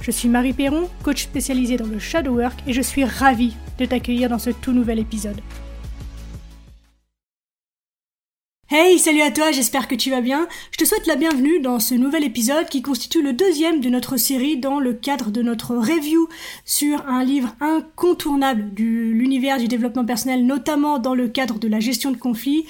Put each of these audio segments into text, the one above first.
Je suis Marie Perron, coach spécialisée dans le shadow work et je suis ravie de t'accueillir dans ce tout nouvel épisode. Hey, salut à toi, j'espère que tu vas bien. Je te souhaite la bienvenue dans ce nouvel épisode qui constitue le deuxième de notre série dans le cadre de notre review sur un livre incontournable de l'univers du développement personnel, notamment dans le cadre de la gestion de conflits.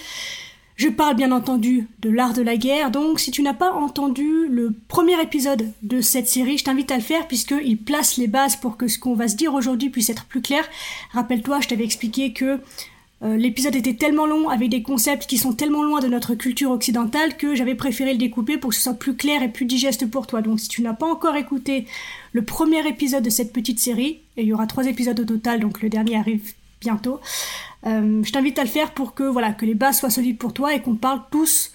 Je parle bien entendu de l'art de la guerre, donc si tu n'as pas entendu le premier épisode de cette série, je t'invite à le faire puisqu'il place les bases pour que ce qu'on va se dire aujourd'hui puisse être plus clair. Rappelle-toi, je t'avais expliqué que euh, l'épisode était tellement long avec des concepts qui sont tellement loin de notre culture occidentale que j'avais préféré le découper pour que ce soit plus clair et plus digeste pour toi. Donc si tu n'as pas encore écouté le premier épisode de cette petite série, et il y aura trois épisodes au total, donc le dernier arrive bientôt, euh, je t'invite à le faire pour que voilà que les bases soient solides pour toi et qu'on parle tous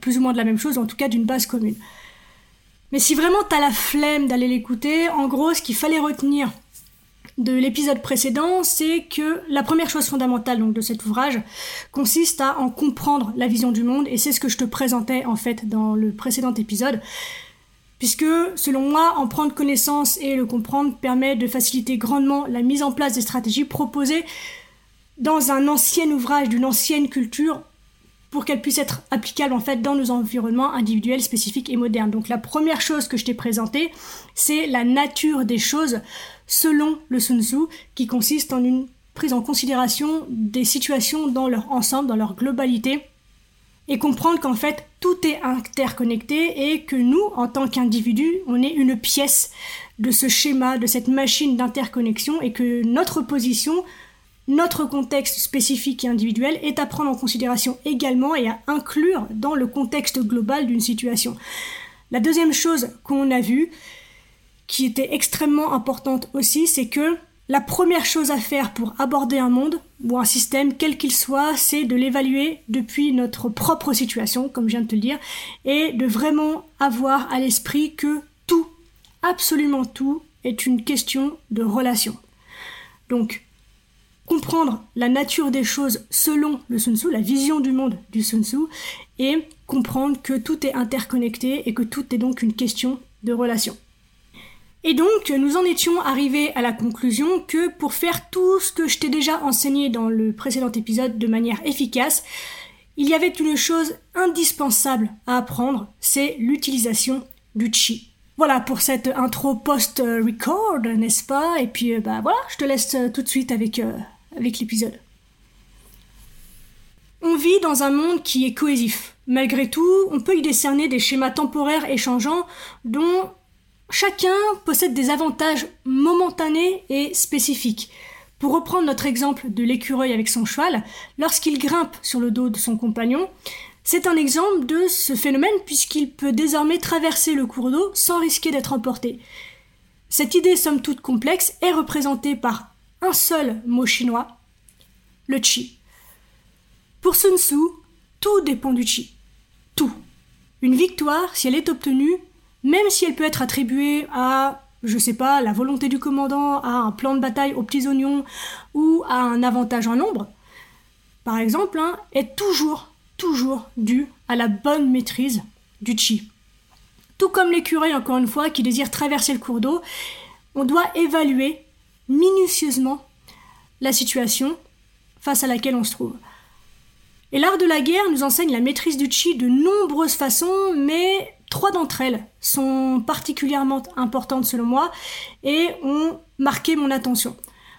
plus ou moins de la même chose, en tout cas d'une base commune. Mais si vraiment t'as la flemme d'aller l'écouter, en gros, ce qu'il fallait retenir de l'épisode précédent, c'est que la première chose fondamentale de cet ouvrage consiste à en comprendre la vision du monde et c'est ce que je te présentais en fait dans le précédent épisode. Puisque, selon moi, en prendre connaissance et le comprendre permet de faciliter grandement la mise en place des stratégies proposées dans un ancien ouvrage d'une ancienne culture pour qu'elles puissent être applicables en fait dans nos environnements individuels spécifiques et modernes. Donc la première chose que je t'ai présentée, c'est la nature des choses selon le Sun Tzu, qui consiste en une prise en considération des situations dans leur ensemble, dans leur globalité, et comprendre qu'en fait tout est interconnecté et que nous, en tant qu'individus, on est une pièce de ce schéma, de cette machine d'interconnexion, et que notre position notre contexte spécifique et individuel est à prendre en considération également et à inclure dans le contexte global d'une situation. La deuxième chose qu'on a vue, qui était extrêmement importante aussi, c'est que la première chose à faire pour aborder un monde ou un système, quel qu'il soit, c'est de l'évaluer depuis notre propre situation, comme je viens de te le dire, et de vraiment avoir à l'esprit que tout, absolument tout, est une question de relation. Donc, comprendre la nature des choses selon le Sun Tzu, la vision du monde du Sun Tzu, et comprendre que tout est interconnecté et que tout est donc une question de relation. Et donc, nous en étions arrivés à la conclusion que pour faire tout ce que je t'ai déjà enseigné dans le précédent épisode de manière efficace, il y avait une chose indispensable à apprendre, c'est l'utilisation du chi. Voilà pour cette intro post-record, n'est-ce pas? Et puis, euh, bah voilà, je te laisse euh, tout de suite avec euh, avec l'épisode. On vit dans un monde qui est cohésif. Malgré tout, on peut y décerner des schémas temporaires et changeants dont chacun possède des avantages momentanés et spécifiques. Pour reprendre notre exemple de l'écureuil avec son cheval, lorsqu'il grimpe sur le dos de son compagnon, c'est un exemple de ce phénomène puisqu'il peut désormais traverser le cours d'eau sans risquer d'être emporté. Cette idée somme toute complexe est représentée par un seul mot chinois, le chi. Pour Sun Tzu, tout dépend du chi. Tout. Une victoire, si elle est obtenue, même si elle peut être attribuée à, je sais pas, la volonté du commandant, à un plan de bataille aux petits oignons ou à un avantage en nombre, par exemple, hein, est toujours, toujours due à la bonne maîtrise du chi. Tout comme l'écureuil, encore une fois, qui désire traverser le cours d'eau, on doit évaluer minutieusement la situation face à laquelle on se trouve. Et l'art de la guerre nous enseigne la maîtrise du chi de nombreuses façons, mais trois d'entre elles sont particulièrement importantes selon moi et ont marqué mon attention.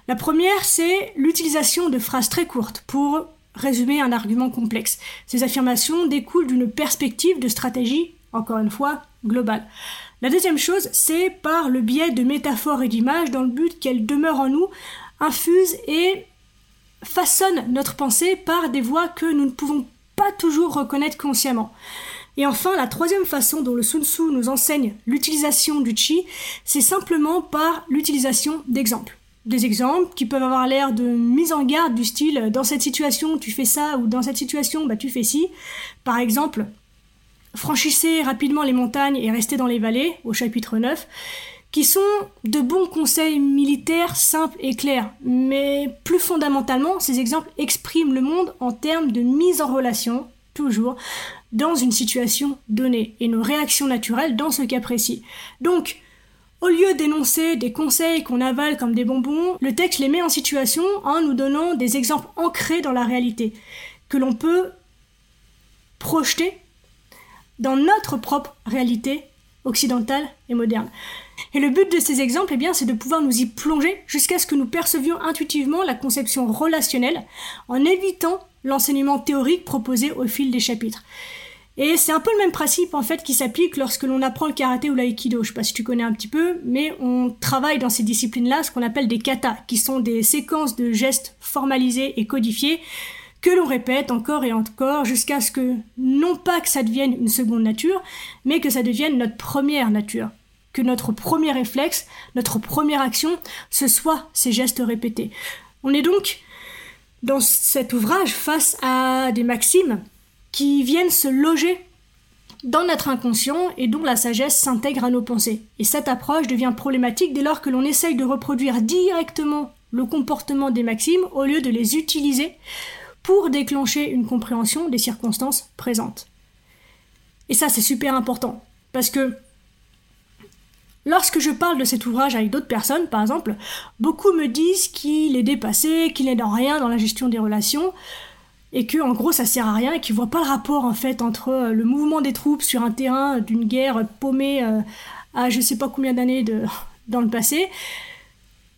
La première, c'est l'utilisation de phrases très courtes pour résumer un argument complexe. Ces affirmations découlent d'une perspective de stratégie, encore une fois, globale. La deuxième chose, c'est par le biais de métaphores et d'images dans le but qu'elles demeurent en nous, infusent et façonnent notre pensée par des voies que nous ne pouvons pas toujours reconnaître consciemment. Et enfin, la troisième façon dont le Sun Tzu nous enseigne l'utilisation du chi, c'est simplement par l'utilisation d'exemples. des exemples qui peuvent avoir l'air de mise en garde du style dans cette situation tu fais ça ou dans cette situation bah tu fais ci. Par exemple, franchissez rapidement les montagnes et restez dans les vallées au chapitre 9 qui sont de bons conseils militaires simples et clairs. Mais plus fondamentalement, ces exemples expriment le monde en termes de mise en relation, toujours, dans une situation donnée, et nos réactions naturelles dans ce cas précis. Donc, au lieu d'énoncer des conseils qu'on avale comme des bonbons, le texte les met en situation en nous donnant des exemples ancrés dans la réalité, que l'on peut projeter dans notre propre réalité occidentale et moderne. Et le but de ces exemples, eh bien, c'est de pouvoir nous y plonger jusqu'à ce que nous percevions intuitivement la conception relationnelle en évitant l'enseignement théorique proposé au fil des chapitres. Et c'est un peu le même principe en fait qui s'applique lorsque l'on apprend le karaté ou l'aïkido. Je sais pas si tu connais un petit peu, mais on travaille dans ces disciplines-là ce qu'on appelle des katas, qui sont des séquences de gestes formalisés et codifiés que l'on répète encore et encore jusqu'à ce que non pas que ça devienne une seconde nature, mais que ça devienne notre première nature. Que notre premier réflexe, notre première action, ce soit ces gestes répétés. On est donc dans cet ouvrage face à des maximes qui viennent se loger dans notre inconscient et dont la sagesse s'intègre à nos pensées. Et cette approche devient problématique dès lors que l'on essaye de reproduire directement le comportement des maximes au lieu de les utiliser pour déclencher une compréhension des circonstances présentes. Et ça, c'est super important, parce que lorsque je parle de cet ouvrage avec d'autres personnes, par exemple, beaucoup me disent qu'il est dépassé, qu'il n'est dans rien dans la gestion des relations, et que en gros ça sert à rien et qu'ils voient pas le rapport en fait entre euh, le mouvement des troupes sur un terrain d'une guerre paumée euh, à je sais pas combien d'années de, dans le passé.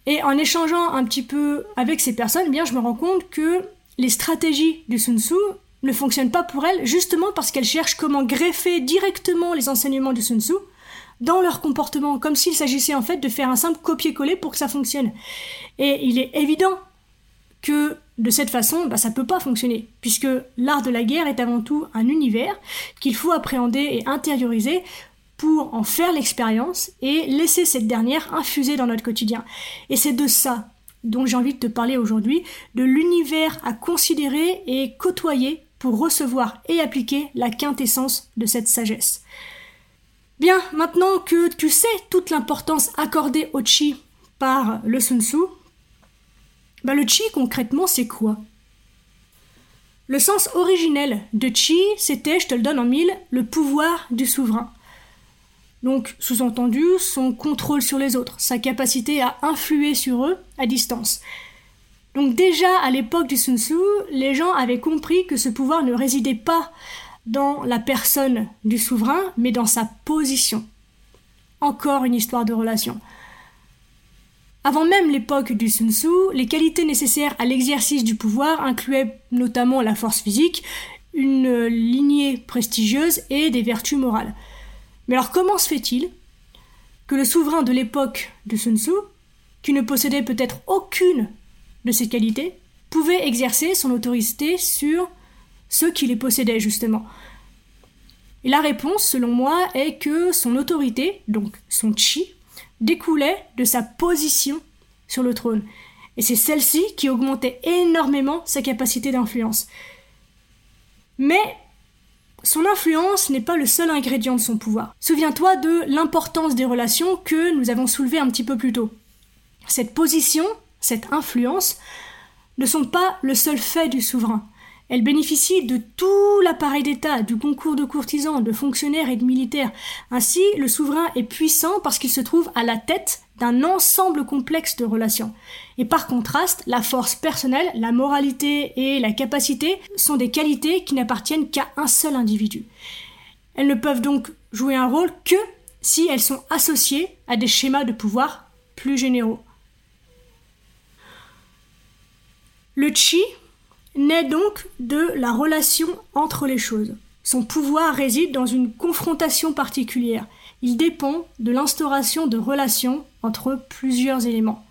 Et en échangeant un petit peu avec ces personnes, eh bien je me rends compte que les stratégies du Sun Tzu ne fonctionnent pas pour elles justement parce qu'elles cherchent comment greffer directement les enseignements du Sun Tzu dans leur comportement, comme s'il s'agissait en fait de faire un simple copier-coller pour que ça fonctionne. Et il est évident que de cette façon, bah, ça ne peut pas fonctionner, puisque l'art de la guerre est avant tout un univers qu'il faut appréhender et intérioriser pour en faire l'expérience et laisser cette dernière infuser dans notre quotidien. Et c'est de ça dont j'ai envie de te parler aujourd'hui, de l'univers à considérer et côtoyer pour recevoir et appliquer la quintessence de cette sagesse. Bien, maintenant que tu sais toute l'importance accordée au chi par le Sun Tzu, bah, le chi, concrètement, c'est quoi? Le sens originel de chi, c'était, je te le donne en mille, le pouvoir du souverain. Donc, sous-entendu, son contrôle sur les autres, sa capacité à influer sur eux à distance. Donc déjà, à l'époque du Sun Tzu, les gens avaient compris que ce pouvoir ne résidait pas dans la personne du souverain, mais dans sa position. Encore une histoire de relation. Avant même l'époque du Sun Tzu, les qualités nécessaires à l'exercice du pouvoir incluaient notamment la force physique, une lignée prestigieuse et des vertus morales. Mais alors comment se fait-il que le souverain de l'époque de Sun Tzu, qui ne possédait peut-être aucune de ces qualités, pouvait exercer son autorité sur ceux qui les possédaient justement Et la réponse, selon moi, est que son autorité, donc son chi, découlait de sa position sur le trône. Et c'est celle-ci qui augmentait énormément sa capacité d'influence. Mais son influence n'est pas le seul ingrédient de son pouvoir. Souviens-toi de l'importance des relations que nous avons soulevées un petit peu plus tôt. Cette position, cette influence, ne sont pas le seul fait du souverain. Elle bénéficie de tout l'appareil d'État, du concours de courtisans, de fonctionnaires et de militaires. Ainsi, le souverain est puissant parce qu'il se trouve à la tête d'un ensemble complexe de relations. Et par contraste, la force personnelle, la moralité et la capacité sont des qualités qui n'appartiennent qu'à un seul individu. Elles ne peuvent donc jouer un rôle que si elles sont associées à des schémas de pouvoir plus généraux. Le chi, naît donc de la relation entre les choses. Son pouvoir réside dans une confrontation particulière. Il dépend de l'instauration de relations entre plusieurs éléments.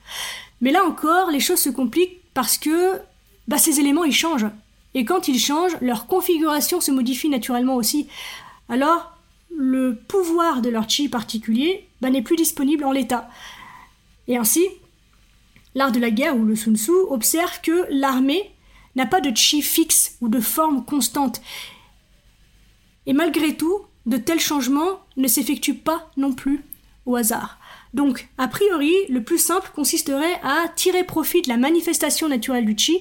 Mais là encore, les choses se compliquent parce que bah, ces éléments ils changent. Et quand ils changent, leur configuration se modifie naturellement aussi. Alors, le pouvoir de leur chi particulier bah, n'est plus disponible en l'état. Et ainsi, l'art de la guerre ou le Sun Tzu observe que l'armée n'a pas de chi fixe ou de forme constante. Et malgré tout, de tels changements ne s'effectuent pas non plus au hasard. Donc, a priori, le plus simple consisterait à tirer profit de la manifestation naturelle du chi,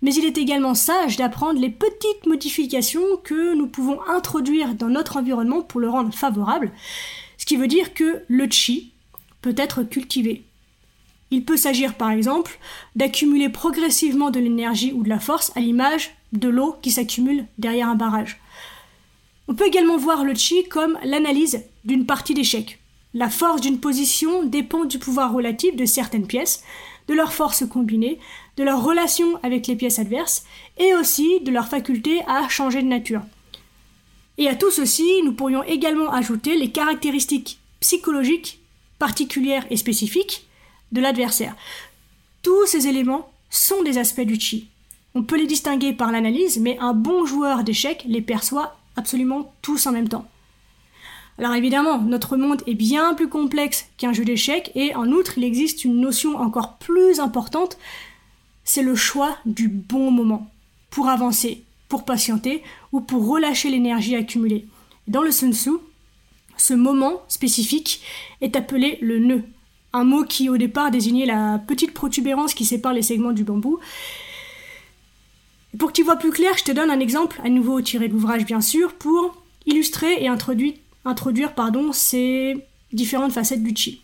mais il est également sage d'apprendre les petites modifications que nous pouvons introduire dans notre environnement pour le rendre favorable, ce qui veut dire que le chi peut être cultivé. Il peut s'agir par exemple d'accumuler progressivement de l'énergie ou de la force à l'image de l'eau qui s'accumule derrière un barrage. On peut également voir le chi comme l'analyse d'une partie d'échec. La force d'une position dépend du pouvoir relatif de certaines pièces, de leur force combinée, de leur relation avec les pièces adverses, et aussi de leur faculté à changer de nature. Et à tout ceci, nous pourrions également ajouter les caractéristiques psychologiques particulières et spécifiques de l'adversaire. Tous ces éléments sont des aspects du chi. On peut les distinguer par l'analyse, mais un bon joueur d'échecs les perçoit absolument tous en même temps. Alors évidemment, notre monde est bien plus complexe qu'un jeu d'échecs et en outre, il existe une notion encore plus importante, c'est le choix du bon moment pour avancer, pour patienter ou pour relâcher l'énergie accumulée. Dans le Sun Tzu, ce moment spécifique est appelé le nœud, un mot qui au départ désignait la petite protubérance qui sépare les segments du bambou. Pour que tu vois plus clair, je te donne un exemple, à nouveau tiré de l'ouvrage bien sûr, pour illustrer et introduire ces différentes facettes du chi.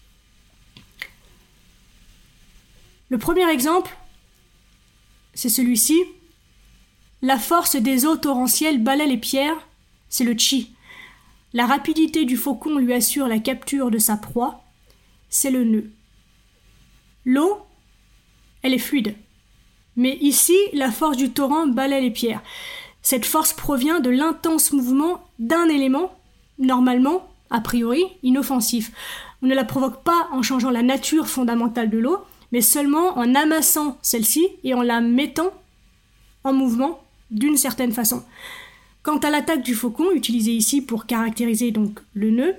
Le premier exemple, c'est celui-ci. La force des eaux torrentielles balaie les pierres, c'est le chi. La rapidité du faucon lui assure la capture de sa proie, c'est le nœud. L'eau, elle est fluide. Mais ici, la force du torrent balaie les pierres. Cette force provient de l'intense mouvement d'un élément normalement, a priori, inoffensif. On ne la provoque pas en changeant la nature fondamentale de l'eau, mais seulement en amassant celle-ci et en la mettant en mouvement d'une certaine façon. Quant à l'attaque du faucon, utilisée ici pour caractériser donc le nœud,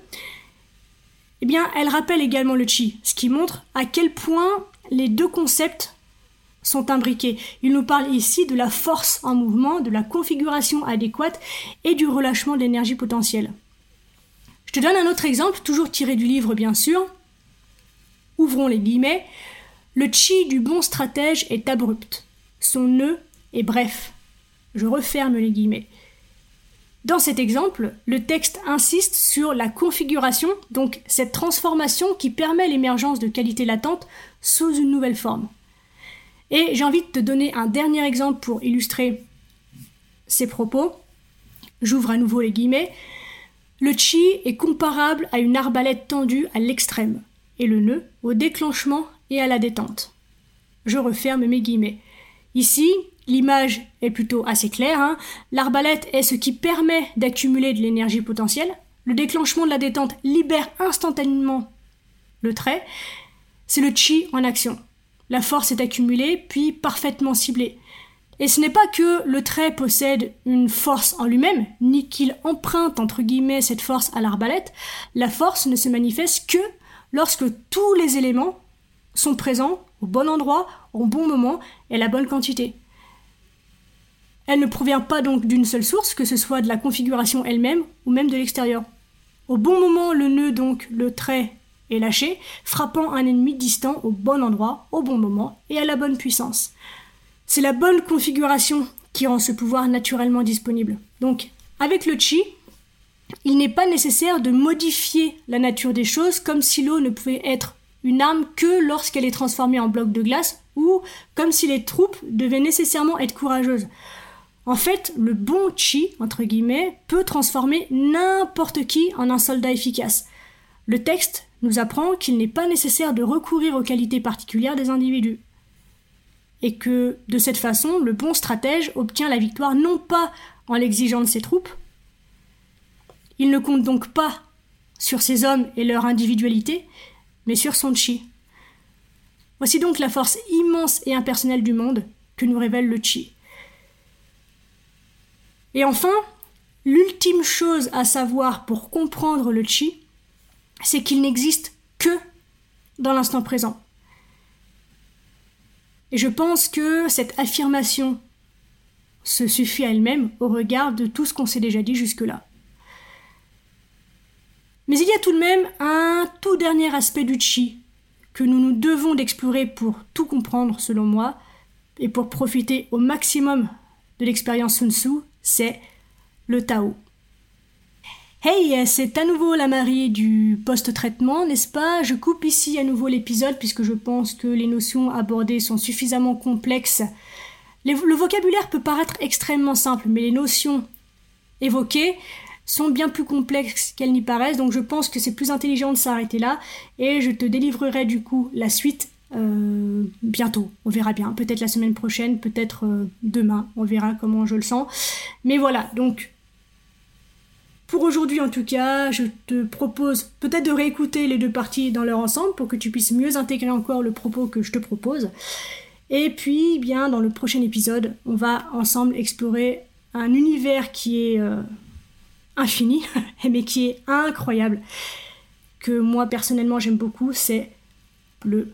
eh bien, elle rappelle également le chi, ce qui montre à quel point les deux concepts sont imbriqués. Il nous parle ici de la force en mouvement, de la configuration adéquate et du relâchement d'énergie potentielle. Je te donne un autre exemple, toujours tiré du livre bien sûr. Ouvrons les guillemets. Le chi du bon stratège est abrupt. Son nœud est bref. Je referme les guillemets. Dans cet exemple, le texte insiste sur la configuration, donc cette transformation qui permet l'émergence de qualités latentes sous une nouvelle forme. Et j'ai envie de te donner un dernier exemple pour illustrer ces propos. J'ouvre à nouveau les guillemets. Le chi est comparable à une arbalète tendue à l'extrême, et le nœud au déclenchement et à la détente. Je referme mes guillemets. Ici, l'image est plutôt assez claire. Hein. L'arbalète est ce qui permet d'accumuler de l'énergie potentielle. Le déclenchement de la détente libère instantanément le trait. C'est le chi en action. La force est accumulée, puis parfaitement ciblée. Et ce n'est pas que le trait possède une force en lui-même, ni qu'il emprunte entre guillemets cette force à l'arbalète, la force ne se manifeste que lorsque tous les éléments sont présents au bon endroit, au bon moment et à la bonne quantité. Elle ne provient pas donc d'une seule source, que ce soit de la configuration elle-même ou même de l'extérieur. Au bon moment, le nœud, donc le trait, est lâché, frappant un ennemi distant au bon endroit, au bon moment et à la bonne puissance. C'est la bonne configuration qui rend ce pouvoir naturellement disponible. Donc, avec le chi, il n'est pas nécessaire de modifier la nature des choses comme si l'eau ne pouvait être une arme que lorsqu'elle est transformée en bloc de glace ou comme si les troupes devaient nécessairement être courageuses. En fait, le bon chi, entre guillemets, peut transformer n'importe qui en un soldat efficace. Le texte nous apprend qu'il n'est pas nécessaire de recourir aux qualités particulières des individus et que de cette façon, le bon stratège obtient la victoire non pas en l'exigeant de ses troupes, il ne compte donc pas sur ses hommes et leur individualité, mais sur son chi. Voici donc la force immense et impersonnelle du monde que nous révèle le chi. Et enfin, l'ultime chose à savoir pour comprendre le chi, c'est qu'il n'existe que dans l'instant présent. Et je pense que cette affirmation se suffit à elle-même au regard de tout ce qu'on s'est déjà dit jusque-là. Mais il y a tout de même un tout dernier aspect du chi que nous nous devons d'explorer pour tout comprendre selon moi et pour profiter au maximum de l'expérience Sun Tzu, c'est le Tao. Hey, c'est à nouveau la Marie du post-traitement, n'est-ce pas? Je coupe ici à nouveau l'épisode puisque je pense que les notions abordées sont suffisamment complexes. le vocabulaire peut paraître extrêmement simple, mais les notions évoquées sont bien plus complexes qu'elles n'y paraissent, donc je pense que c'est plus intelligent de s'arrêter là, et je te délivrerai du coup la suite euh, bientôt. On verra bien, peut-être la semaine prochaine, peut-être euh, demain, on verra comment je le sens. Mais voilà, donc pour aujourd'hui en tout cas, je te propose peut-être de réécouter les deux parties dans leur ensemble pour que tu puisses mieux intégrer encore le propos que je te propose. Et puis, bien, dans le prochain épisode, on va ensemble explorer un univers qui est euh, infini, mais qui est incroyable, que moi personnellement j'aime beaucoup, c'est le